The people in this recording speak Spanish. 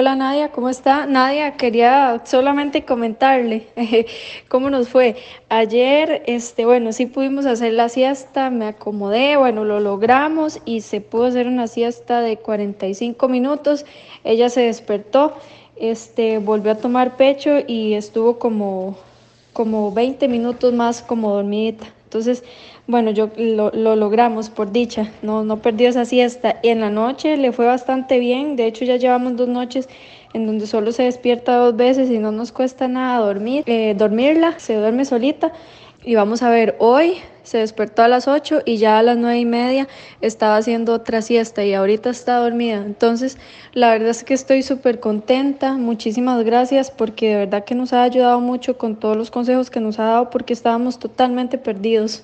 Hola Nadia, ¿cómo está? Nadia, quería solamente comentarle cómo nos fue. Ayer, este, bueno, sí pudimos hacer la siesta, me acomodé, bueno, lo logramos y se pudo hacer una siesta de 45 minutos. Ella se despertó, este, volvió a tomar pecho y estuvo como, como 20 minutos más como dormidita. Entonces, bueno, yo lo, logramos por dicha, no, no perdió esa siesta. Y en la noche le fue bastante bien, de hecho ya llevamos dos noches en donde solo se despierta dos veces y no nos cuesta nada dormir, eh, dormirla, se duerme solita. Y vamos a ver, hoy se despertó a las 8 y ya a las 9 y media estaba haciendo otra siesta y ahorita está dormida. Entonces, la verdad es que estoy súper contenta. Muchísimas gracias porque de verdad que nos ha ayudado mucho con todos los consejos que nos ha dado porque estábamos totalmente perdidos.